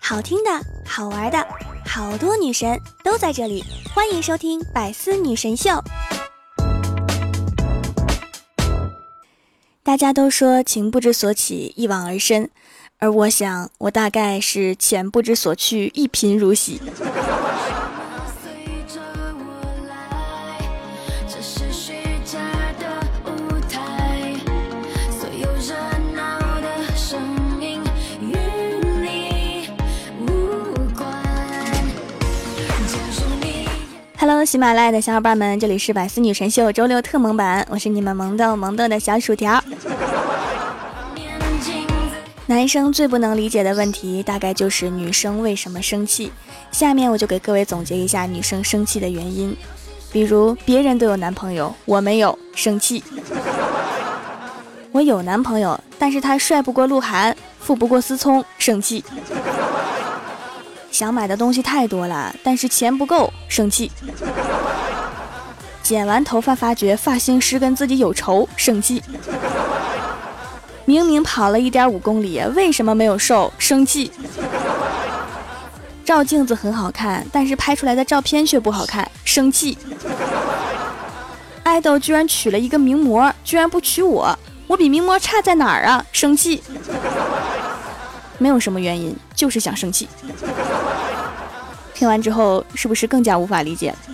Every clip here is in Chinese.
好听的，好玩的，好多女神都在这里，欢迎收听《百思女神秀》。大家都说情不知所起，一往而深，而我想，我大概是钱不知所去，一贫如洗。喜马拉雅的小伙伴们，这里是百思女神秀周六特萌版，我是你们萌豆萌豆的小薯条。男生最不能理解的问题，大概就是女生为什么生气。下面我就给各位总结一下女生生气的原因，比如别人都有男朋友，我没有，生气；我有男朋友，但是他帅不过鹿晗，富不过思聪，生气。想买的东西太多了，但是钱不够，生气。剪完头发发觉发型师跟自己有仇，生气。明明跑了一点五公里，为什么没有瘦，生气。照镜子很好看，但是拍出来的照片却不好看，生气。爱豆居然娶了一个名模，居然不娶我，我比名模差在哪儿啊？生气。没有什么原因，就是想生气。听完之后，是不是更加无法理解？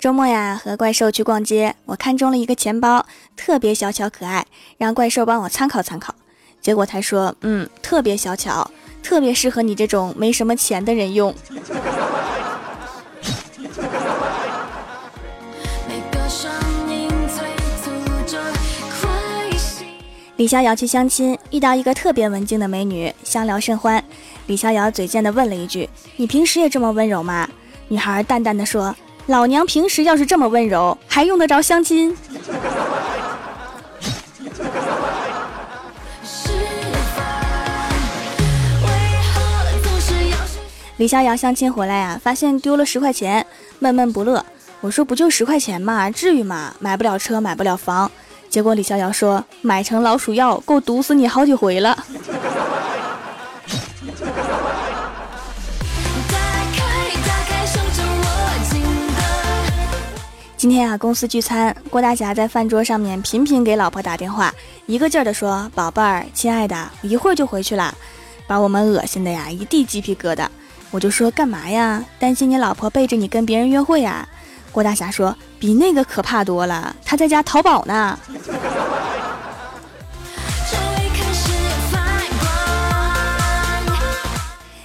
周末呀，和怪兽去逛街，我看中了一个钱包，特别小巧可爱，让怪兽帮我参考参考。结果他说：“嗯，特别小巧，特别适合你这种没什么钱的人用。”李逍遥去相亲，遇到一个特别文静的美女，相聊甚欢。李逍遥嘴贱的问了一句：“你平时也这么温柔吗？”女孩淡淡的说：“老娘平时要是这么温柔，还用得着相亲？” 李逍遥相亲回来呀，发现丢了十块钱，闷闷不乐。我说：“不就十块钱嘛，至于吗？买不了车，买不了房。”结果李逍遥说：“买成老鼠药，够毒死你好几回了。”今天啊，公司聚餐，郭大侠在饭桌上面频频给老婆打电话，一个劲儿的说：“宝贝儿，亲爱的，一会儿就回去了。”把我们恶心的呀，一地鸡皮疙瘩。我就说：“干嘛呀？担心你老婆背着你跟别人约会呀？”郭大侠说：“比那个可怕多了，他在家淘宝呢。”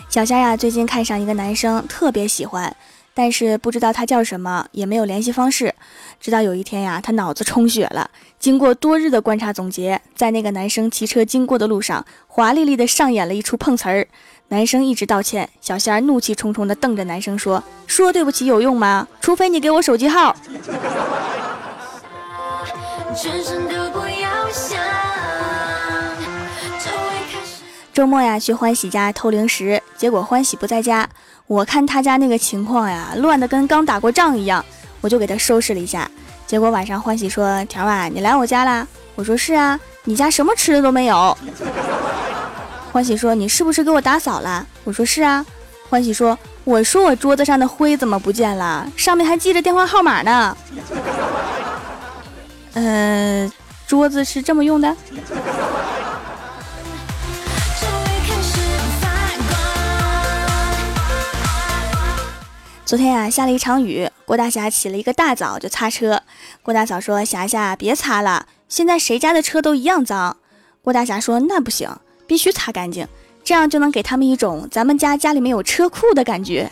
小虾呀，最近看上一个男生，特别喜欢，但是不知道他叫什么，也没有联系方式。直到有一天呀，他脑子充血了，经过多日的观察总结，在那个男生骑车经过的路上，华丽丽的上演了一出碰瓷儿。男生一直道歉，小仙儿怒气冲冲地瞪着男生说：“说对不起有用吗？除非你给我手机号。”周末呀，去欢喜家偷零食，结果欢喜不在家。我看他家那个情况呀，乱的跟刚打过仗一样，我就给他收拾了一下。结果晚上欢喜说：“条啊，你来我家啦？”我说：“是啊，你家什么吃的都没有。”欢喜说：“你是不是给我打扫了？”我说：“是啊。”欢喜说：“我说我桌子上的灰怎么不见了？上面还记着电话号码呢。”呃，桌子是这么用的。昨天呀，下了一场雨，郭大侠起了一个大早就擦车。郭大嫂说：“霞霞，别擦了，现在谁家的车都一样脏。”郭大侠说：“那不行。”必须擦干净，这样就能给他们一种咱们家家里面有车库的感觉。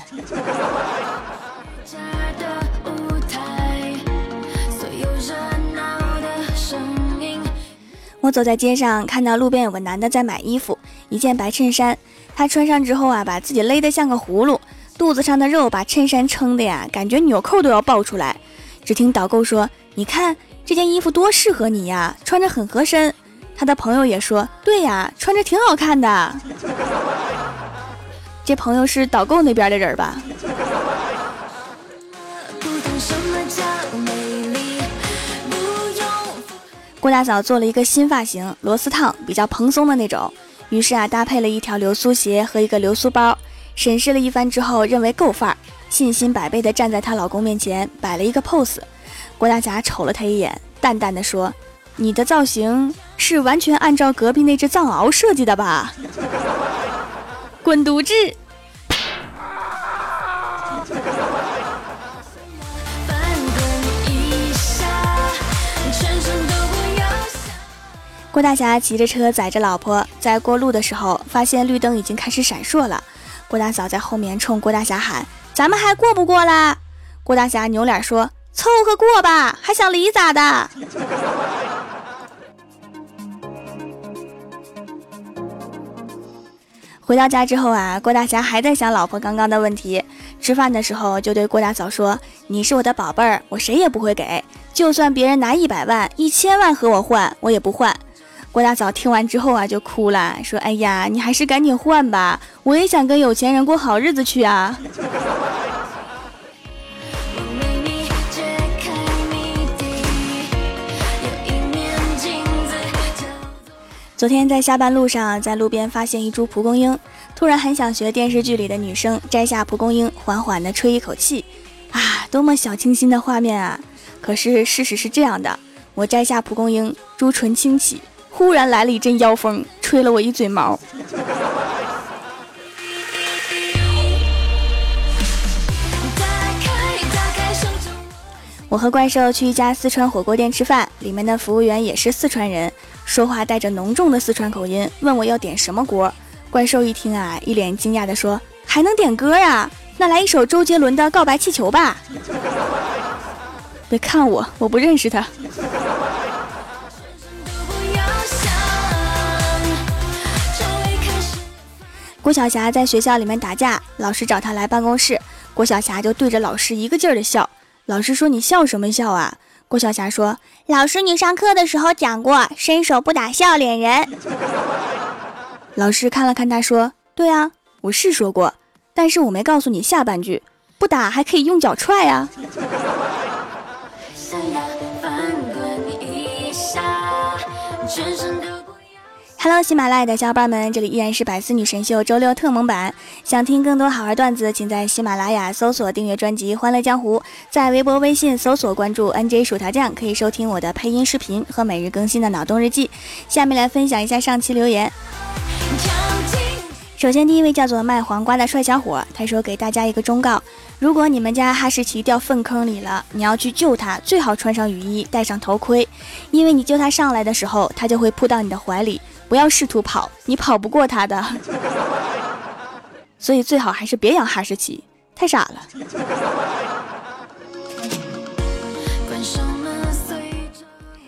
我走在街上，看到路边有个男的在买衣服，一件白衬衫，他穿上之后啊，把自己勒得像个葫芦，肚子上的肉把衬衫撑的呀，感觉纽扣都要爆出来。只听导购说：“你看这件衣服多适合你呀，穿着很合身。”他的朋友也说：“对呀，穿着挺好看的。”这朋友是导购那边的人吧？郭大嫂做了一个新发型，螺丝烫，比较蓬松的那种。于是啊，搭配了一条流苏鞋和一个流苏包，审视了一番之后，认为够范儿，信心百倍的站在她老公面前摆了一个 pose。郭大侠瞅了她一眼，淡淡的说：“你的造型是完全按照隔壁那只藏獒设计的吧？”滚犊子！郭大侠骑着车载着老婆在过路的时候，发现绿灯已经开始闪烁了。郭大嫂在后面冲郭大侠喊：“咱们还过不过啦？”郭大侠扭脸说：“凑合过吧，还想离咋的？”回到家之后啊，郭大侠还在想老婆刚刚的问题。吃饭的时候就对郭大嫂说：“你是我的宝贝儿，我谁也不会给，就算别人拿一百万、一千万和我换，我也不换。”郭大嫂听完之后啊，就哭了，说：“哎呀，你还是赶紧换吧，我也想跟有钱人过好日子去啊。”昨天在下班路上，在路边发现一株蒲公英，突然很想学电视剧里的女生摘下蒲公英，缓缓地吹一口气，啊，多么小清新的画面啊！可是事实是这样的，我摘下蒲公英，朱唇轻启。忽然来了一阵妖风，吹了我一嘴毛。我和怪兽去一家四川火锅店吃饭，里面的服务员也是四川人，说话带着浓重的四川口音，问我要点什么锅。怪兽一听啊，一脸惊讶的说：“还能点歌呀？那来一首周杰伦的《告白气球》吧。”别看我，我不认识他。郭晓霞在学校里面打架，老师找她来办公室，郭晓霞就对着老师一个劲儿的笑。老师说：“你笑什么笑啊？”郭晓霞说：“老师，你上课的时候讲过，伸手不打笑脸人。”老师看了看他，说：“对啊，我是说过，但是我没告诉你下半句，不打还可以用脚踹啊。” Hello，喜马拉雅的小伙伴们，这里依然是百思女神秀周六特蒙版。想听更多好玩段子，请在喜马拉雅搜索订阅专辑《欢乐江湖》，在微博、微信搜索关注 NJ 薯条酱，可以收听我的配音视频和每日更新的脑洞日记。下面来分享一下上期留言。首先，第一位叫做卖黄瓜的帅小伙，他说：“给大家一个忠告，如果你们家哈士奇掉粪坑里了，你要去救它，最好穿上雨衣，戴上头盔，因为你救它上来的时候，它就会扑到你的怀里。”不要试图跑，你跑不过他的，所以最好还是别养哈士奇，太傻了。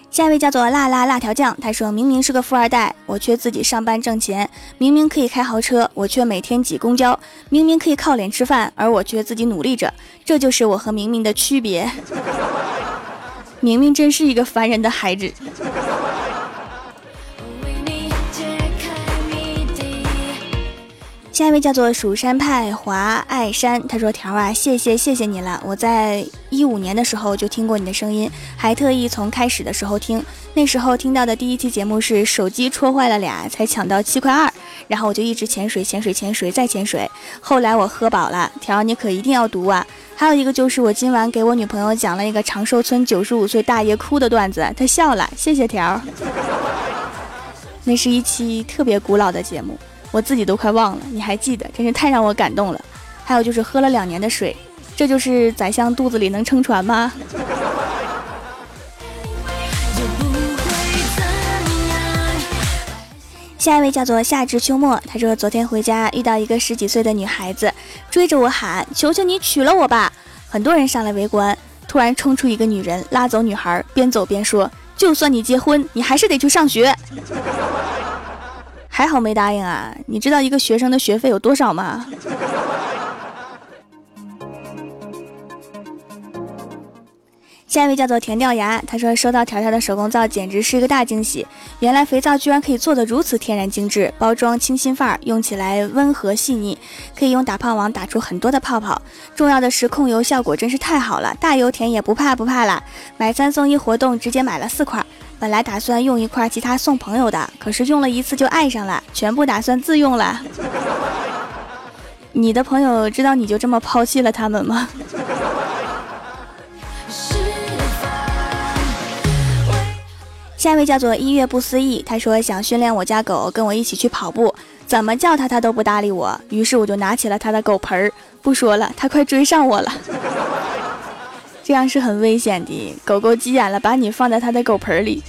下一位叫做辣辣辣条酱，他说明明是个富二代，我却自己上班挣钱；明明可以开豪车，我却每天挤公交；明明可以靠脸吃饭，而我却自己努力着，这就是我和明明的区别。明明真是一个烦人的孩子。下一位叫做蜀山派华爱山，他说：“条啊，谢谢谢谢你了！我在一五年的时候就听过你的声音，还特意从开始的时候听。那时候听到的第一期节目是手机戳坏了俩，才抢到七块二，然后我就一直潜水潜水潜水再潜水。后来我喝饱了，条你可一定要读啊！还有一个就是我今晚给我女朋友讲了一个长寿村九十五岁大爷哭的段子，她笑了，谢谢条。那是一期特别古老的节目。”我自己都快忘了，你还记得？真是太让我感动了。还有就是喝了两年的水，这就是宰相肚子里能撑船吗？下一位叫做夏至秋末，他说昨天回家遇到一个十几岁的女孩子，追着我喊：“求求你娶了我吧！”很多人上来围观，突然冲出一个女人拉走女孩，边走边说：“就算你结婚，你还是得去上学。”还好没答应啊！你知道一个学生的学费有多少吗？下一位叫做甜掉牙，他说收到条条的手工皂简直是一个大惊喜，原来肥皂居然可以做的如此天然精致，包装清新范儿，用起来温和细腻，可以用打泡网打出很多的泡泡，重要的是控油效果真是太好了，大油田也不怕不怕啦，买三送一活动直接买了四块，本来打算用一块其他送朋友的，可是用了一次就爱上了，全部打算自用了。你的朋友知道你就这么抛弃了他们吗？下一位叫做一月不思议，他说想训练我家狗跟我一起去跑步，怎么叫它它都不搭理我，于是我就拿起了它的狗盆儿，不说了，它快追上我了，这样是很危险的，狗狗急眼了，把你放在它的狗盆里。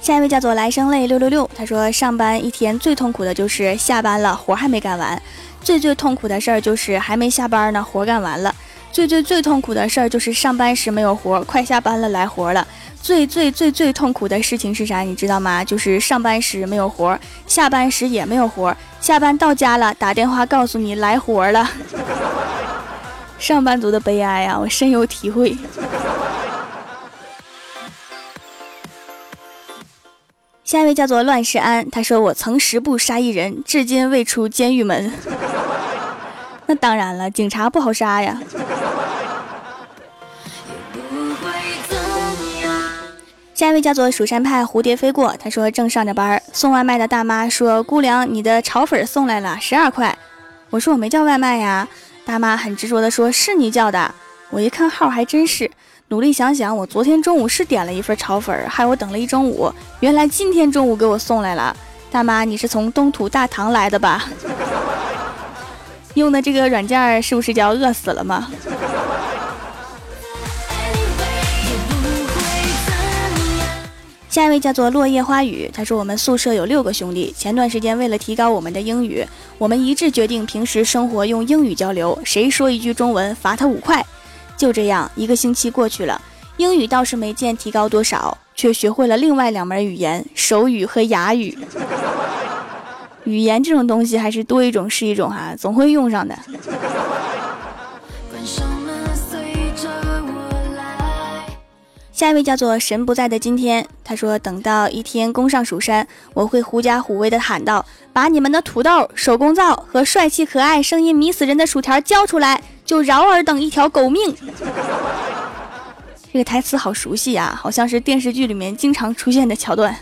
下一位叫做来生泪六六六，他说上班一天最痛苦的就是下班了活还没干完，最最痛苦的事儿就是还没下班呢活干完了。最最最痛苦的事儿就是上班时没有活，快下班了来活了。最最最最痛苦的事情是啥？你知道吗？就是上班时没有活，下班时也没有活，下班到家了打电话告诉你来活了。上班族的悲哀呀，我深有体会。下一位叫做乱世安，他说我曾十步杀一人，至今未出监狱门。那当然了，警察不好杀呀。下一位叫做蜀山派蝴蝶飞过，他说正上着班，送外卖的大妈说：“姑娘，你的炒粉送来了，十二块。”我说：“我没叫外卖呀。”大妈很执着的说：“是你叫的。”我一看号，还真是。努力想想，我昨天中午是点了一份炒粉，害我等了一中午。原来今天中午给我送来了。大妈，你是从东土大唐来的吧？用的这个软件是不是叫饿死了吗？下一位叫做落叶花雨，他说我们宿舍有六个兄弟，前段时间为了提高我们的英语，我们一致决定平时生活用英语交流，谁说一句中文罚他五块。就这样，一个星期过去了，英语倒是没见提高多少，却学会了另外两门语言——手语和哑语。语言这种东西还是多一种是一种哈，总会用上的。下一位叫做神不在的今天，他说等到一天攻上蜀山，我会狐假虎威的喊道：“把你们的土豆、手工皂和帅气可爱、声音迷死人的薯条交出来，就饶尔等一条狗命。” 这个台词好熟悉啊，好像是电视剧里面经常出现的桥段。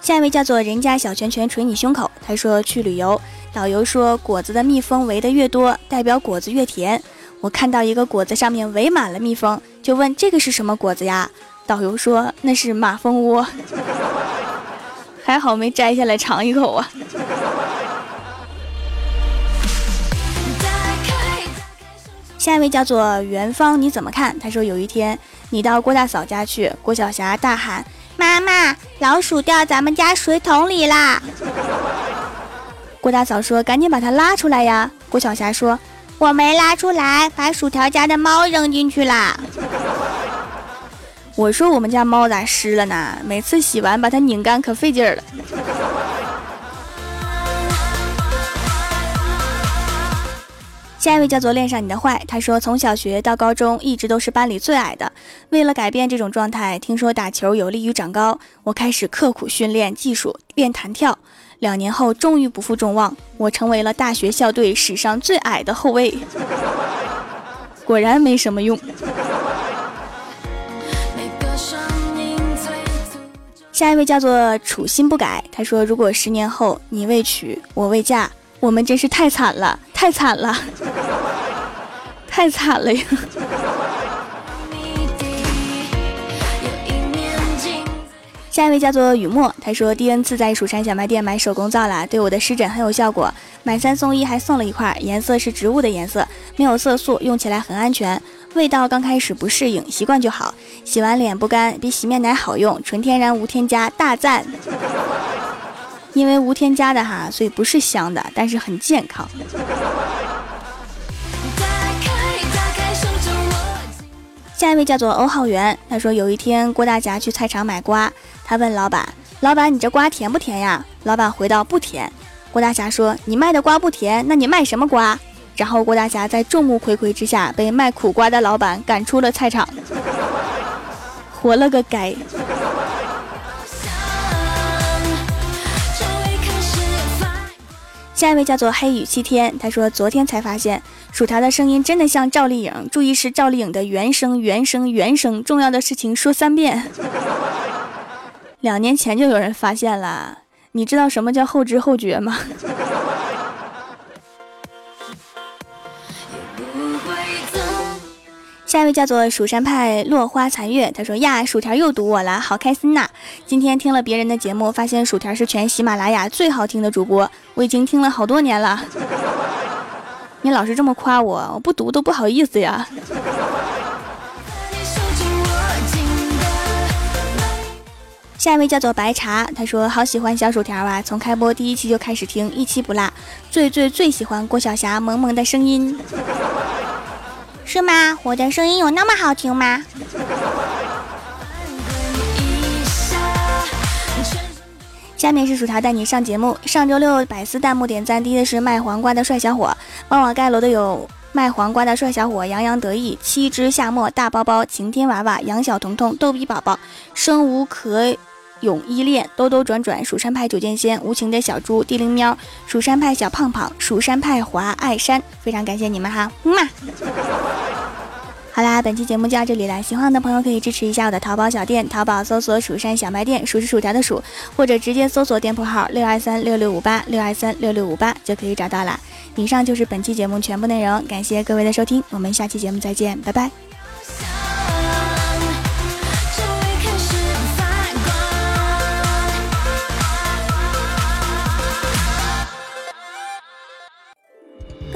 下一位叫做人家小拳拳捶你胸口，他说去旅游。导游说，果子的蜜蜂围的越多，代表果子越甜。我看到一个果子上面围满了蜜蜂，就问这个是什么果子呀？导游说那是马蜂窝。还好没摘下来尝一口啊。下一位叫做元芳，你怎么看？他说有一天你到郭大嫂家去，郭晓霞大喊：“妈妈，老鼠掉咱们家水桶里啦！”郭大嫂说：“赶紧把它拉出来呀！”郭晓霞说：“我没拉出来，把薯条家的猫扔进去啦。”我说：“我们家猫咋湿了呢？每次洗完把它拧干可费劲儿了。”下一位叫做恋上你的坏，他说从小学到高中一直都是班里最矮的。为了改变这种状态，听说打球有利于长高，我开始刻苦训练技术，练弹跳。两年后，终于不负众望，我成为了大学校队史上最矮的后卫。果然没什么用。下一位叫做处心不改，他说：“如果十年后你未娶，我未嫁，我们真是太惨了，太惨了，太惨了呀！”下一位叫做雨墨，他说第 N 次在蜀山小卖店买手工皂了，对我的湿疹很有效果，买三送一还送了一块，颜色是植物的颜色，没有色素，用起来很安全。味道刚开始不适应，习惯就好。洗完脸不干，比洗面奶好用，纯天然无添加，大赞。因为无添加的哈，所以不是香的，但是很健康。下一位叫做欧浩源，他说有一天郭大侠去菜场买瓜，他问老板：“老板，你这瓜甜不甜呀？老板回道：不甜。郭大侠说：你卖的瓜不甜，那你卖什么瓜？然后郭大侠在众目睽睽之下被卖苦瓜的老板赶出了菜场，活了个该。下一位叫做黑雨七天，他说昨天才发现薯条的声音真的像赵丽颖，注意是赵丽颖的原声原声原声，重要的事情说三遍。两年前就有人发现了，你知道什么叫后知后觉吗？下一位叫做蜀山派落花残月，他说呀，薯条又堵我了，好开心呐！今天听了别人的节目，发现薯条是全喜马拉雅最好听的主播，我已经听了好多年了。你老是这么夸我，我不读都不好意思呀。下一位叫做白茶，他说好喜欢小薯条啊，从开播第一期就开始听，一期不落，最最最喜欢郭晓霞萌萌的声音。是吗？我的声音有那么好听吗？下面是薯条带你上节目。上周六百思弹幕点赞低的是卖黄瓜的帅小伙，帮我盖楼的有卖黄瓜的帅小伙，洋洋得意，七只夏末大包包，晴天娃娃，杨小彤彤，逗比宝宝，生无可。永依恋，兜兜转转，蜀山派九剑仙，无情的小猪，地灵喵，蜀山派小胖胖，蜀山派华爱山，非常感谢你们哈，么。好啦，本期节目就到这里了，喜欢的朋友可以支持一下我的淘宝小店，淘宝搜索“蜀山小卖店”，数是薯条的数，或者直接搜索店铺号六二三六六五八六二三六六五八就可以找到了。以上就是本期节目全部内容，感谢各位的收听，我们下期节目再见，拜拜。